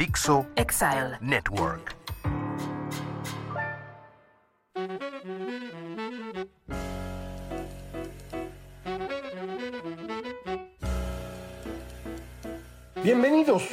Dixo Exile. Network. Bienvenidos.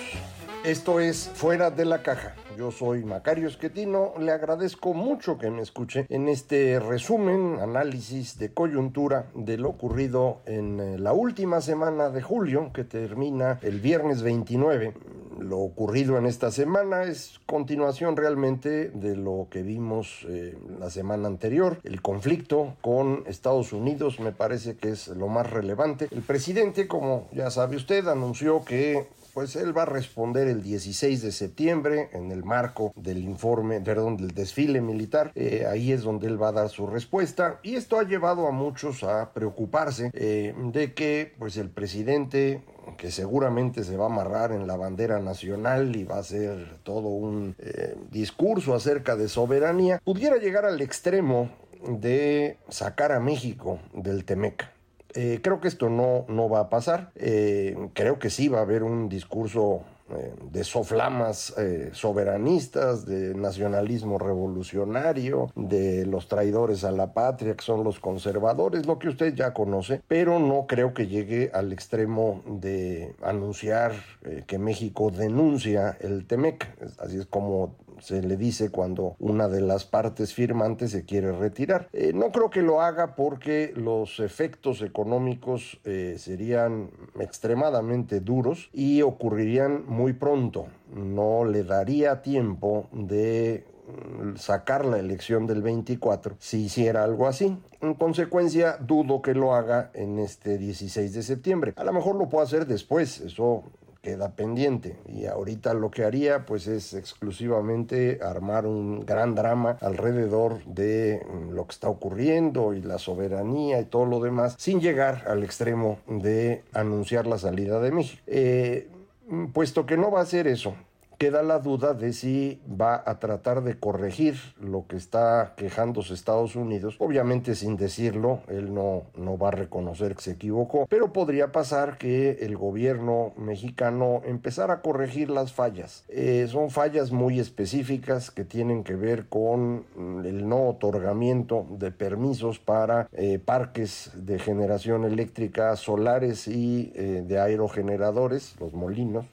Esto es Fuera de la Caja. Yo soy Macario Esquetino. Le agradezco mucho que me escuche en este resumen, análisis de coyuntura de lo ocurrido en eh, la última semana de julio, que termina el viernes 29. Lo ocurrido en esta semana es continuación realmente de lo que vimos eh, la semana anterior. El conflicto con Estados Unidos me parece que es lo más relevante. El presidente, como ya sabe usted, anunció que pues él va a responder el 16 de septiembre en el marco del informe, perdón, del desfile militar. Eh, ahí es donde él va a dar su respuesta y esto ha llevado a muchos a preocuparse eh, de que pues el presidente que seguramente se va a amarrar en la bandera nacional y va a hacer todo un eh, discurso acerca de soberanía, pudiera llegar al extremo de sacar a México del Temeca. Eh, creo que esto no, no va a pasar. Eh, creo que sí va a haber un discurso eh, de soflamas eh, soberanistas, de nacionalismo revolucionario, de los traidores a la patria, que son los conservadores, lo que usted ya conoce, pero no creo que llegue al extremo de anunciar eh, que México denuncia el TEMEC. Así es como se le dice cuando una de las partes firmantes se quiere retirar. Eh, no creo que lo haga porque los efectos económicos eh, serían extremadamente duros y ocurrirían muy pronto. No le daría tiempo de mm, sacar la elección del 24 si hiciera algo así. En consecuencia, dudo que lo haga en este 16 de septiembre. A lo mejor lo puedo hacer después, eso queda pendiente y ahorita lo que haría pues es exclusivamente armar un gran drama alrededor de mm, lo que está ocurriendo y la soberanía y todo lo demás sin llegar al extremo de anunciar la salida de México. Eh, puesto que no va a hacer eso, queda la duda de si va a tratar de corregir lo que está quejándose Estados Unidos. Obviamente sin decirlo, él no, no va a reconocer que se equivocó, pero podría pasar que el gobierno mexicano empezara a corregir las fallas. Eh, son fallas muy específicas que tienen que ver con el no otorgamiento de permisos para eh, parques de generación eléctrica solares y eh, de aerogeneradores, los molinos.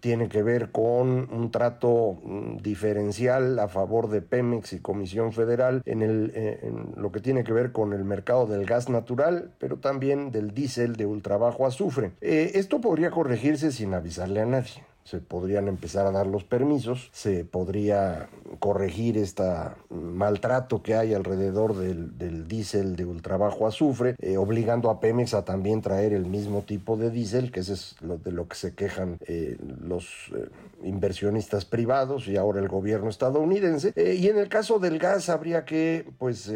tiene que ver con un trato mm, diferencial a favor de Pemex y Comisión Federal en, el, eh, lo que tiene que ver con el mercado del gas natural, pero también del diésel de ultrabajo azufre. Eh, esto podría corregirse sin avisarle a nadie se podrían empezar a dar los permisos, se podría corregir este maltrato que hay alrededor del, del diésel de ultrabajo azufre, eh, obligando a Pemex a también traer el mismo tipo de diésel, que ese es lo de lo que se quejan eh, los eh, inversionistas privados y ahora el gobierno estadounidense. y en el caso del gas habría que pues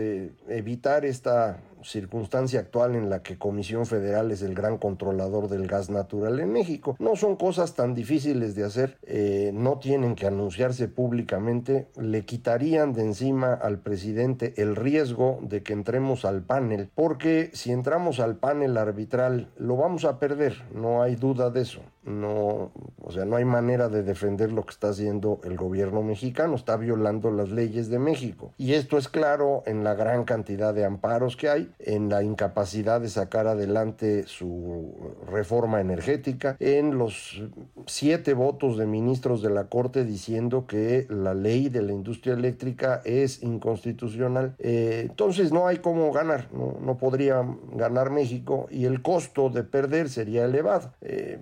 evitar esta circunstancia actual en la que Comisión Federal es el gran controlador del gas natural en México. No son cosas tan difíciles de hacer, eh, no tienen que anunciarse públicamente, le quitarían de encima al presidente el riesgo de que entremos al panel, porque si entramos al panel arbitral lo vamos a perder, no hay duda de eso no, o sea, no hay manera de defender lo que está haciendo el gobierno mexicano, está violando las leyes de México. Y esto es claro en la gran cantidad de amparos que hay, en la incapacidad de sacar adelante su reforma energética, en los siete votos de ministros de la Corte diciendo que la ley de la industria eléctrica es inconstitucional. Eh, entonces no hay cómo ganar, no, no, podría ganar México y el costo de perder sería elevado. Eh,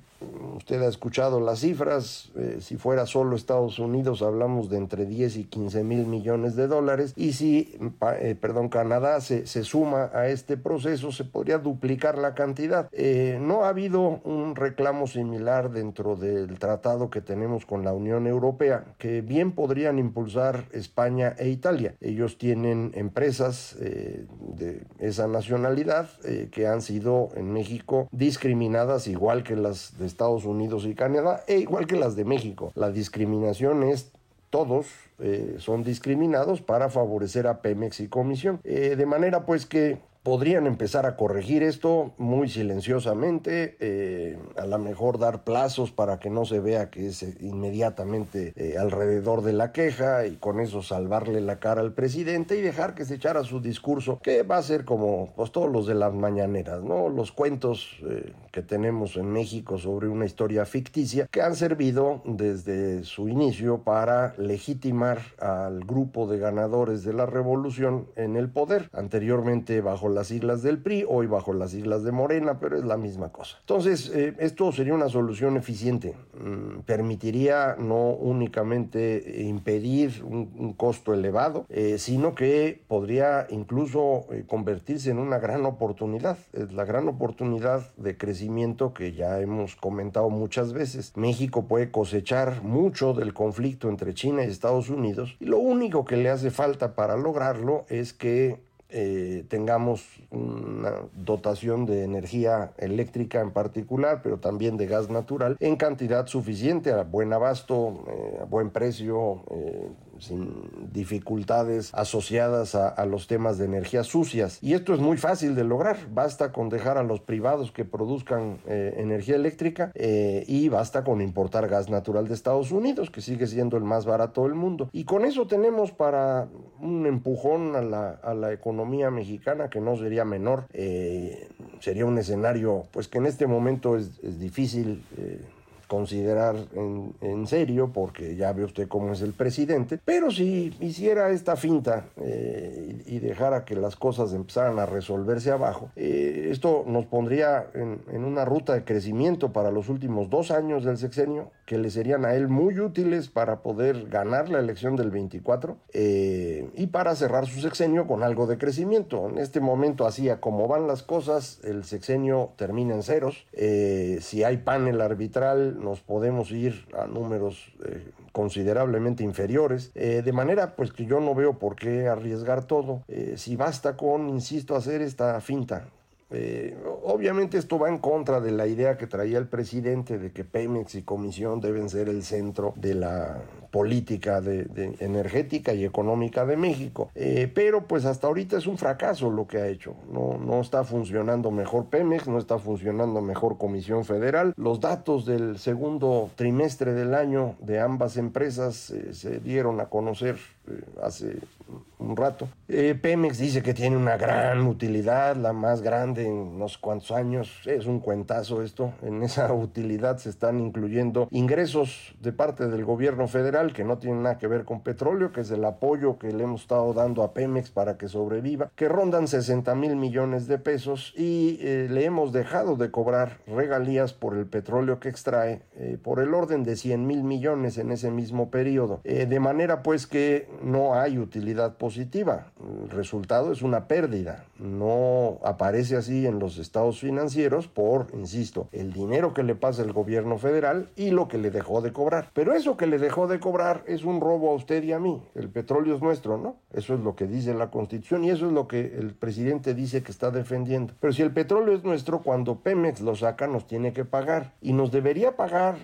usted ha escuchado las cifras, eh, si fuera solo Estados Unidos hablamos de entre 10 y 15 mil millones de dólares y si, eh, perdón, Canadá se, se, suma a este proceso se podría duplicar la cantidad. Eh, no ha habido un reclamo similar dentro del tratado que tenemos con la Unión Europea que bien podrían impulsar España e Italia. Ellos tienen empresas de esa nacionalidad que han sido en México discriminadas igual que las de Estados Unidos y Canadá e igual que las de México. La discriminación es todos eh, son discriminados para favorecer a Pemex y Comisión. Eh, de manera pues que podrían empezar a corregir esto muy silenciosamente, eh, a lo mejor dar plazos para que no se vea que es inmediatamente alrededor de la queja y con eso salvarle la cara al presidente y dejar que se echara su discurso, que va a ser como pues, todos los de las mañaneras, ¿no? Los cuentos que tenemos en México sobre una historia ficticia que han servido desde su inicio para legitimar al grupo de ganadores de la revolución en el poder, anteriormente bajo las siglas del PRI, hoy bajo las siglas de Morena, pero es la misma cosa. Entonces, eh, esto sería una solución eficiente, mm, permitiría no únicamente impedir un, costo elevado, eh, sino que podría incluso eh, convertirse en una gran oportunidad, es la gran oportunidad de crecimiento que ya hemos comentado muchas veces. México puede cosechar mucho del conflicto entre China y Estados Unidos y lo único que le hace falta para lograrlo es que eh, tengamos una dotación de energía eléctrica en particular, pero también de gas natural en cantidad suficiente, a buen abasto, eh, a buen precio, eh, sin dificultades asociadas a, los temas de energías sucias. Y esto es muy fácil de lograr. Basta con dejar a los privados que produzcan eh, energía eléctrica eh, y basta con importar gas natural de Estados Unidos, que sigue siendo el más barato del mundo. Y con eso tenemos para un empujón a la, a la economía mexicana que no sería menor. Eh, sería un escenario pues que en este momento es, es difícil considerar en, serio, porque ya ve usted cómo es el presidente, pero si hiciera esta finta eh, y, dejara que las cosas empezaran a resolverse abajo, eh, esto nos pondría en, una ruta de crecimiento para los últimos dos años del sexenio, que le serían a él muy útiles para poder ganar la elección del 24 eh, y para cerrar su sexenio con algo de crecimiento. En este momento, así como van las cosas, el sexenio termina en ceros. si hay panel arbitral, nos podemos ir a números eh, considerablemente inferiores, eh, de manera pues que yo no veo por qué arriesgar todo, eh, si basta con, insisto, hacer esta finta, eh, obviamente esto va en contra de la idea que traía el presidente de que Pemex y Comisión deben ser el centro de la política de, energética y económica de México. Eh, pero pues hasta ahorita es un fracaso lo que ha hecho. No, no está funcionando mejor Pemex, no está funcionando mejor Comisión Federal. Los datos del segundo trimestre del año de ambas empresas eh, se dieron a conocer hace un rato. Pemex dice que tiene una gran utilidad, la más grande en unos cuantos años. Es un cuentazo esto. En esa utilidad se están incluyendo ingresos de parte del gobierno federal que no tienen nada que ver con petróleo, que es el apoyo que le hemos estado dando a Pemex para que sobreviva, que rondan 60 mil millones de pesos y eh, le hemos dejado de cobrar regalías por el petróleo que extrae eh, por el orden de 100 mil millones en ese mismo periodo. Eh, de manera pues que no hay utilidad positiva. El resultado es una pérdida. No aparece así en los estados financieros por, insisto, el dinero que le pasa el gobierno federal y lo que le dejó de cobrar. Pero eso que le dejó de cobrar es un robo a usted y a mí. El petróleo es nuestro, ¿no? Eso es lo que dice la Constitución y eso es lo que el presidente dice que está defendiendo. Pero si el petróleo es nuestro, cuando Pemex lo saca nos tiene que pagar y nos debería pagar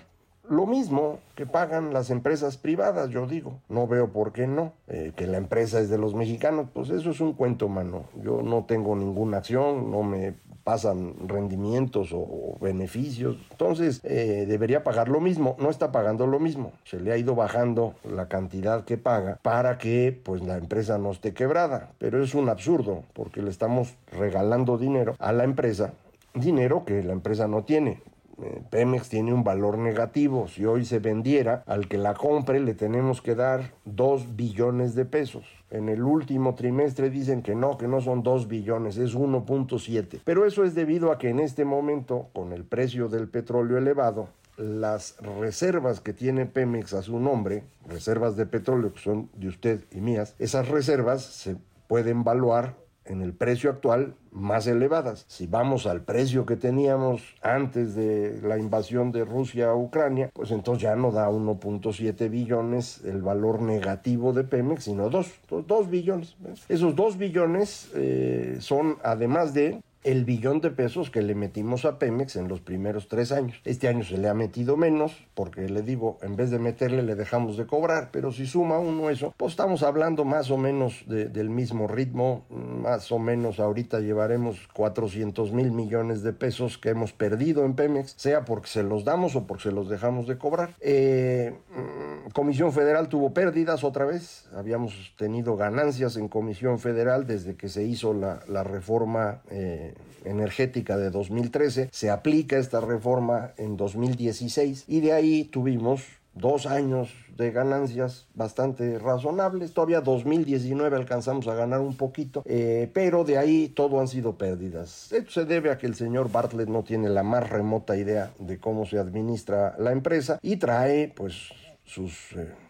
lo mismo que pagan las empresas privadas, yo digo. No veo por qué no. Eh, que la empresa es de los mexicanos, pues eso es un cuento, mano. Yo no tengo ninguna acción, no me pasan rendimientos o, beneficios. Entonces, eh, debería pagar lo mismo. No está pagando lo mismo. Se le ha ido bajando la cantidad que paga para que pues la empresa no esté quebrada. Pero es un absurdo porque le estamos regalando dinero a la empresa dinero que la empresa no tiene. Eh, Pemex tiene un valor negativo. Si hoy se vendiera, al que la compre le tenemos que dar 2 billones de pesos. En el último trimestre dicen que no, que no son 2 billones, es 1.7. Pero eso es debido a que en este momento, con el precio del petróleo elevado, las reservas que tiene Pemex a su nombre, reservas de petróleo que son de usted y mías, esas reservas se pueden valuar en el precio actual más elevadas. Si vamos al precio que teníamos antes de la invasión de Rusia a Ucrania, pues entonces ya no da 1.7 billones el valor negativo de Pemex, sino 2, 2 billones. Esos 2 billones eh, son además de el billón de pesos que le metimos a Pemex en los primeros tres años. Este año se le ha metido menos, porque le digo, en vez de meterle le dejamos de cobrar, pero si suma uno eso, pues estamos hablando más o menos del mismo ritmo, más o menos ahorita llevaremos 400 mil millones de pesos que hemos perdido en Pemex, sea porque se los damos o porque se los dejamos de cobrar. Eh, mm, Comisión Federal tuvo pérdidas otra vez, habíamos tenido ganancias en Comisión Federal desde que se hizo la, reforma eh, energética de 2013, se aplica esta reforma en 2016 y de ahí tuvimos dos años de ganancias bastante razonables. Todavía 2019 alcanzamos a ganar un poquito, eh, pero de ahí todo han sido pérdidas. Esto se debe a que el señor Bartlett no tiene la más remota idea de cómo se administra la empresa y trae pues sus... Eh,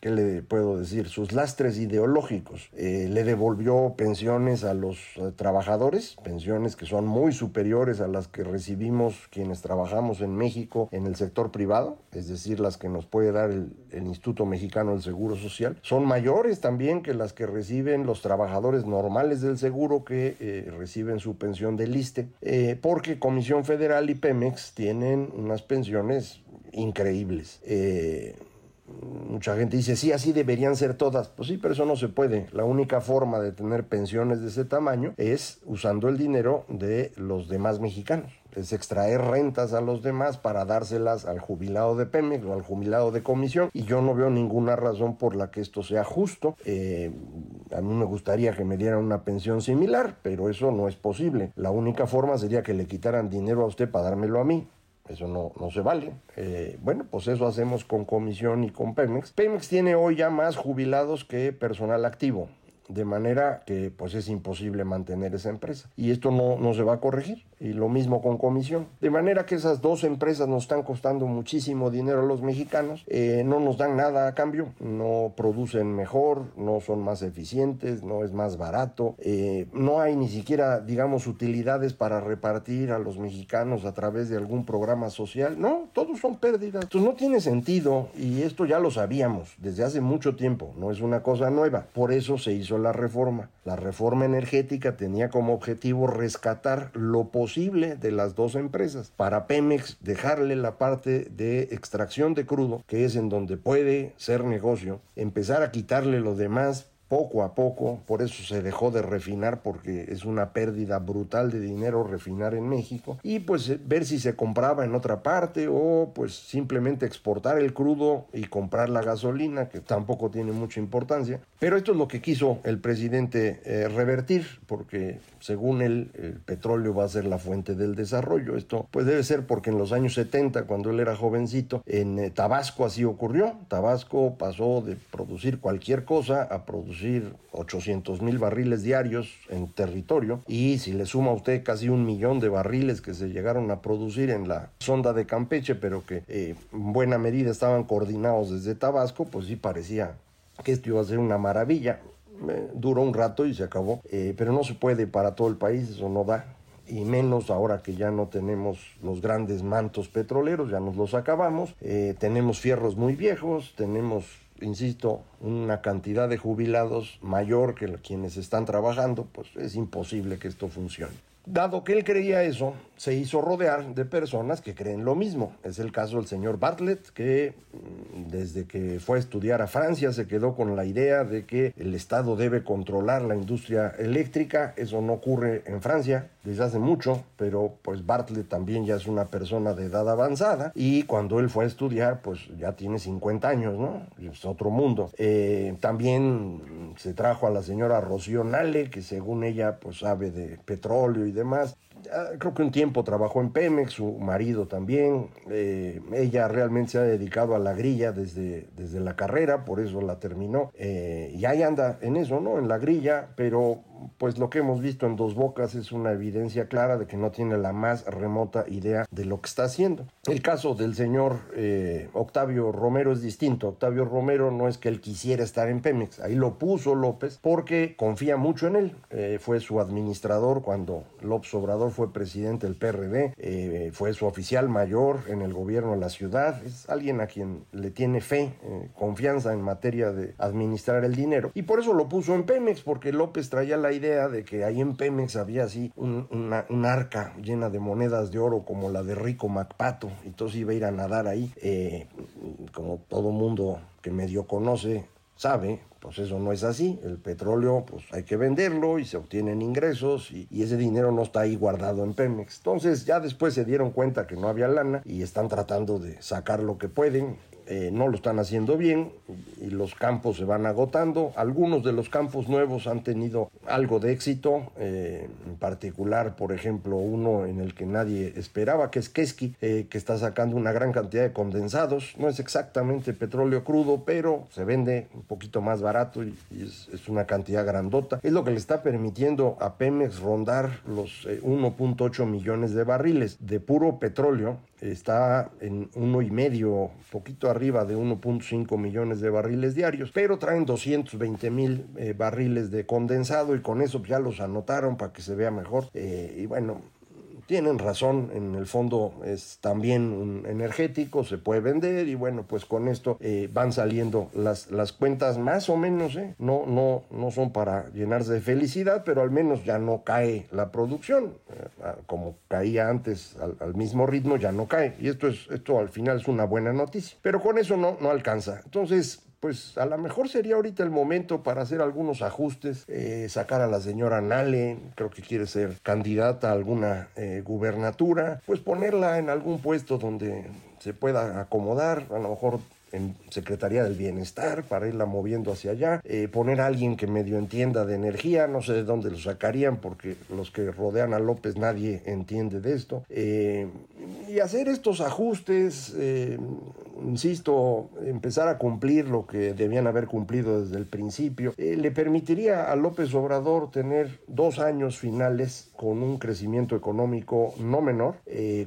¿qué le puedo decir? Sus lastres ideológicos. Eh, le devolvió pensiones a los eh, trabajadores, pensiones que son muy superiores a las que recibimos quienes trabajamos en México en el sector privado, es decir, las que nos puede dar el, Instituto Mexicano del Seguro Social. Son mayores también que las que reciben los trabajadores normales del seguro que eh, reciben su pensión del ISTE, porque Comisión Federal y Pemex tienen unas pensiones increíbles. Mucha gente dice, sí, así deberían ser todas. Pues sí, pero eso no se puede. La única forma de tener pensiones de ese tamaño es usando el dinero de los demás mexicanos. Es extraer rentas a los demás para dárselas al jubilado de Pemex o al jubilado de comisión. Y yo no veo ninguna razón por la que esto sea justo. Eh, a mí me gustaría que me dieran una pensión similar, pero eso no es posible. La única forma sería que le quitaran dinero a usted para dármelo a mí. Eso no, no se vale. Eh, bueno, pues eso hacemos con Comisión y con Pemex. Pemex tiene hoy ya más jubilados que personal activo de manera que pues es imposible mantener esa empresa y esto no, no se va a corregir y lo mismo con comisión. De manera que esas dos empresas nos están costando muchísimo dinero a los mexicanos eh, no nos dan nada a cambio no producen mejor no son más eficientes no es más barato eh, no hay ni siquiera digamos utilidades para repartir a los mexicanos a través de algún programa social. No todos son pérdidas. Entonces no tiene sentido y esto ya lo sabíamos desde hace mucho tiempo no es una cosa nueva. Por eso se hizo la reforma. La reforma energética tenía como objetivo rescatar lo posible de las dos empresas. Para Pemex dejarle la parte de extracción de crudo, que es en donde puede ser negocio, empezar a quitarle lo demás poco a poco, por eso se dejó de refinar porque es una pérdida brutal de dinero refinar en México y pues eh, ver si se compraba en otra parte o pues simplemente exportar el crudo y comprar la gasolina que tampoco tiene mucha importancia. Pero esto es lo que quiso el presidente eh, revertir porque según él el petróleo va a ser la fuente del desarrollo. Esto pues debe ser porque en los años 70 cuando él era jovencito en eh, Tabasco así ocurrió. Tabasco pasó de producir cualquier cosa a producir 800 mil barriles diarios en territorio y si le suma a usted casi un millón de barriles que se llegaron a producir en la sonda de Campeche, pero que eh, en buena medida estaban coordinados desde Tabasco, pues sí parecía que esto iba a ser una maravilla. duró un rato y se acabó, eh, pero no se puede para todo el país, eso no da. Y menos ahora que ya no tenemos los grandes mantos petroleros, ya nos los acabamos, eh, tenemos fierros muy viejos, tenemos insisto, una cantidad de jubilados mayor que quienes están trabajando, pues es imposible que esto funcione. Dado que él creía eso, se hizo rodear de personas que creen lo mismo. Es el caso del señor Bartlett, que mm, desde que fue a estudiar a Francia se quedó con la idea de que el Estado debe controlar la industria eléctrica. Eso no ocurre en Francia desde hace mucho, pero pues Bartlett también ya es una persona de edad avanzada y cuando él fue a estudiar, pues ya tiene 50 años, ¿no? Es otro mundo. Eh, también se trajo a la señora Rocío Nale, que según ella pues sabe de petróleo y demás. Creo que un tiempo trabajó en Pemex, su marido también. Eh, ella realmente se ha dedicado a la grilla desde, desde la carrera, por eso la terminó. Eh, y ahí anda en eso, ¿no? En la grilla, pero pues lo que hemos visto en Dos Bocas es una evidencia clara de que no tiene la más remota idea de lo que está haciendo. El caso del señor eh, Octavio Romero es distinto. Octavio Romero no es que él quisiera estar en Pemex, ahí lo puso López porque confía mucho en él. Eh, fue su administrador cuando López Obrador fue presidente del PRD, eh, fue su oficial mayor en el gobierno de la ciudad, es alguien a quien le tiene fe, confianza en materia de administrar el dinero y por eso lo puso en Pemex porque López traía la idea de que ahí en Pemex había así un, arca llena de monedas de oro como la de Rico Macpato, y entonces iba a ir a nadar ahí, eh, como todo mundo que medio conoce sabe, pues eso no es así. El petróleo, pues hay que venderlo y se obtienen ingresos y, y, ese dinero no está ahí guardado en Pemex. Entonces ya después se dieron cuenta que no había lana y están tratando de sacar lo que pueden. Eh, no lo están haciendo bien y los campos se van agotando. Algunos de los campos nuevos han tenido algo de éxito, eh, en particular, por ejemplo, uno en el que nadie esperaba, que es Keski, eh, que está sacando una gran cantidad de condensados. No es exactamente petróleo crudo, pero se vende un poquito más barato y, es, es, una cantidad grandota. Es lo que le está permitiendo a Pemex rondar los 1.8 millones de barriles de puro petróleo está en uno y medio, poquito arriba de 1.5 millones de barriles diarios, pero traen 220 mil eh, barriles de condensado y con eso ya los anotaron para que se vea mejor. Eh, y bueno, tienen razón, en el fondo es también un energético, se puede vender y bueno, pues con esto eh, van saliendo las, las cuentas más o menos, ¿eh? no, no, no son para llenarse de felicidad, pero al menos ya no cae la producción, eh, como caía antes al, al, mismo ritmo, ya no cae y esto, es, esto al final es una buena noticia, pero con eso no, no alcanza. Entonces, pues a lo mejor sería ahorita el momento para hacer algunos ajustes, eh, sacar a la señora Nale, creo que quiere ser candidata a alguna eh, gubernatura, pues ponerla en algún puesto donde se pueda acomodar, a lo mejor en Secretaría del Bienestar para irla moviendo hacia allá, eh, poner a alguien que medio entienda de energía, no sé de dónde lo sacarían porque los que rodean a López nadie entiende de esto, eh, y hacer estos ajustes, eh, insisto, empezar a cumplir lo que debían haber cumplido desde el principio, le permitiría a López Obrador tener dos años finales con un crecimiento económico no menor,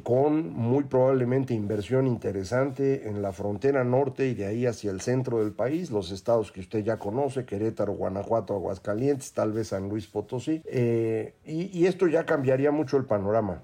con muy probablemente inversión interesante en la frontera norte, y de ahí hacia el centro del país, los estados que usted ya conoce, Querétaro, Guanajuato, Aguascalientes, tal vez San Luis Potosí, eh, y, esto ya cambiaría mucho el panorama.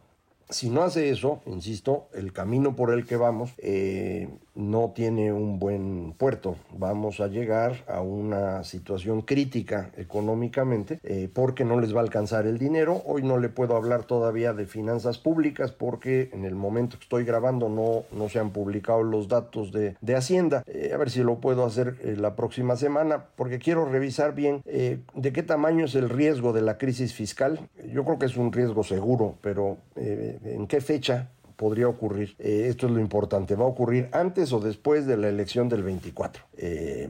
Si no hace eso, insisto, el camino por el que vamos eh, no tiene un buen puerto. Vamos a llegar a una situación crítica económicamente eh, porque no les va a alcanzar el dinero. Hoy no le puedo hablar todavía de finanzas públicas porque en el momento que estoy grabando no, no se han publicado los datos de, de Hacienda. Eh, a ver si lo puedo hacer eh, la próxima semana porque quiero revisar bien de qué tamaño es el riesgo de la crisis fiscal. Yo creo que es un riesgo seguro, pero en qué fecha podría ocurrir. Eh, esto es lo importante. ¿Va a ocurrir antes o después de la elección del 24? Eh,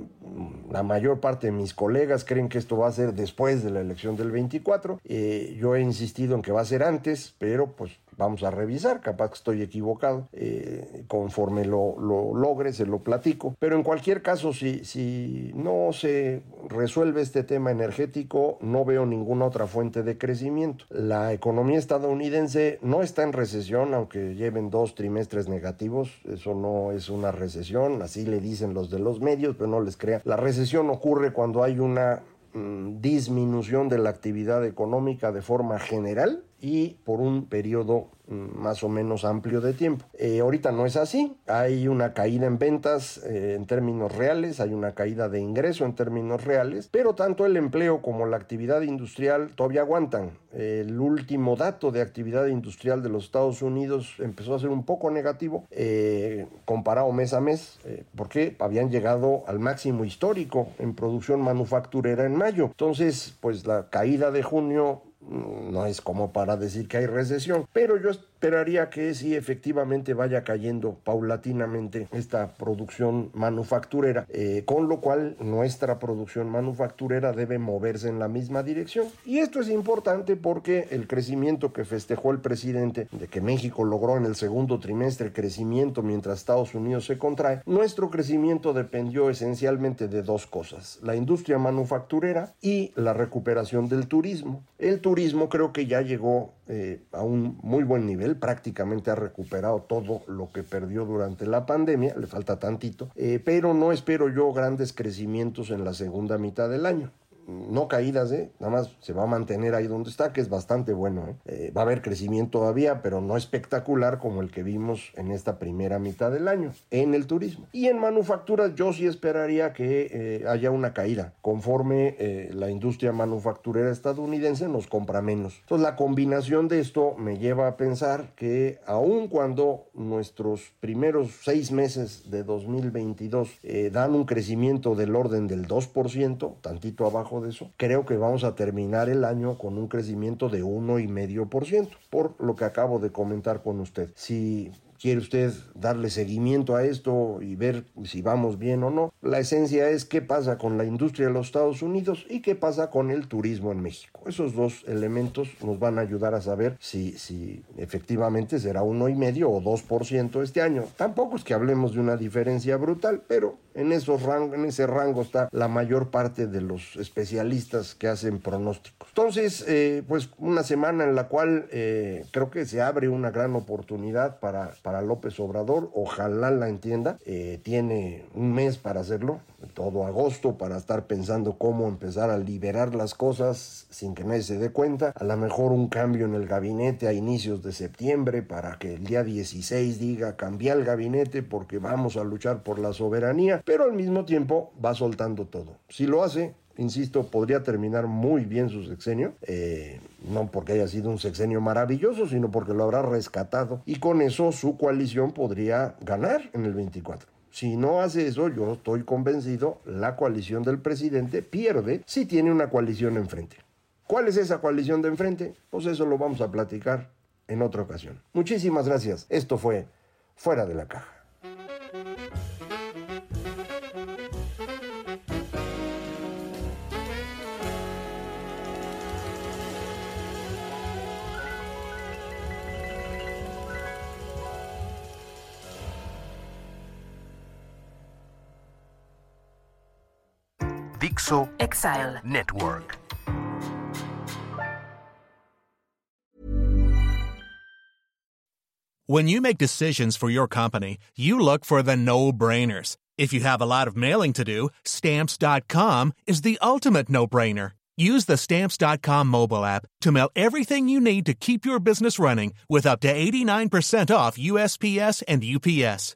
la mayor parte de mis colegas creen que esto va a ser después de la elección del 24. Eh, yo he insistido en que va a ser antes, pero pues vamos a revisar, capaz que estoy equivocado, eh, conforme lo, lo, logre se lo platico, pero en cualquier caso, si, si no se resuelve este tema energético, no veo ninguna otra fuente de crecimiento. La economía estadounidense no está en recesión, aunque lleven dos trimestres negativos, eso no es una recesión, así le dicen los de los medios, pero no les crea. La recesión ocurre cuando hay una mm, disminución de la actividad económica de forma general y por un periodo mm, más o menos amplio de tiempo. Eh, ahorita no es así, hay una caída en ventas eh, en términos reales, hay una caída de ingreso en términos reales, pero tanto el empleo como la actividad industrial todavía aguantan. el último dato de actividad industrial de los Estados Unidos empezó a ser un poco negativo eh, comparado mes a mes, porque habían llegado al máximo histórico en producción manufacturera en mayo. Entonces, pues la caída de junio no es como para decir que hay recesión, pero yo esperaría que sí efectivamente vaya cayendo paulatinamente esta producción manufacturera, eh, con lo cual nuestra producción manufacturera debe moverse en la misma dirección. Y esto es importante porque el crecimiento que festejó el presidente de que México logró en el segundo trimestre crecimiento mientras Estados Unidos se contrae, nuestro crecimiento dependió esencialmente de dos cosas, la industria manufacturera y la recuperación del turismo. El turismo creo que ya llegó eh, a un muy buen nivel, prácticamente ha recuperado todo lo que perdió durante la pandemia, le falta tantito, eh, pero no espero yo grandes crecimientos en la segunda mitad del año no caídas, ¿eh? nada más se va a mantener ahí donde está, que es bastante bueno. ¿eh? Eh, va a haber crecimiento todavía, pero no espectacular como el que vimos en esta primera mitad del año en el turismo. Y en manufacturas yo sí esperaría que haya una caída, conforme la industria manufacturera estadounidense nos compra menos. Entonces la combinación de esto me lleva a pensar que aun cuando nuestros primeros seis meses de 2022 dan un crecimiento del orden del 2%, tantito abajo de eso, creo que vamos a terminar el año con un crecimiento de 1,5%, por lo que acabo de comentar con usted. Si quiere usted darle seguimiento a esto y ver si vamos bien o no. La esencia es qué pasa con la industria de los Estados Unidos y qué pasa con el turismo en México. Esos dos elementos nos van a ayudar a saber si, si efectivamente será uno y medio o 2% este año. Tampoco es que hablemos de una diferencia brutal, pero en, esos en ese rango está la mayor parte de los especialistas que hacen pronósticos. Entonces, eh, pues una semana en la cual eh, creo que se abre una gran oportunidad para, para López Obrador, ojalá la entienda, eh, tiene un mes para hacerlo, todo agosto, para estar pensando cómo empezar a liberar las cosas sin que nadie se dé cuenta, a lo mejor un cambio en el gabinete a inicios de septiembre para que el día 16 diga cambiar el gabinete porque vamos a luchar por la soberanía, pero al mismo tiempo va soltando todo. Si lo hace, insisto, podría terminar muy bien su sexenio, eh, no porque haya sido un sexenio maravilloso, sino porque lo habrá rescatado y con eso su coalición podría ganar en el 24. Si no hace eso, yo estoy convencido, la coalición del presidente pierde si tiene una coalición enfrente. ¿Cuál es esa coalición de enfrente? Pues eso lo vamos a platicar en otra ocasión. Muchísimas gracias. Esto fue Fuera de la Caja. Dixo Exile Network. When you make decisions for your company, you look for the no brainers. If you have a lot of mailing to do, stamps.com is the ultimate no brainer. Use the stamps.com mobile app to mail everything you need to keep your business running with up to 89% off USPS and UPS.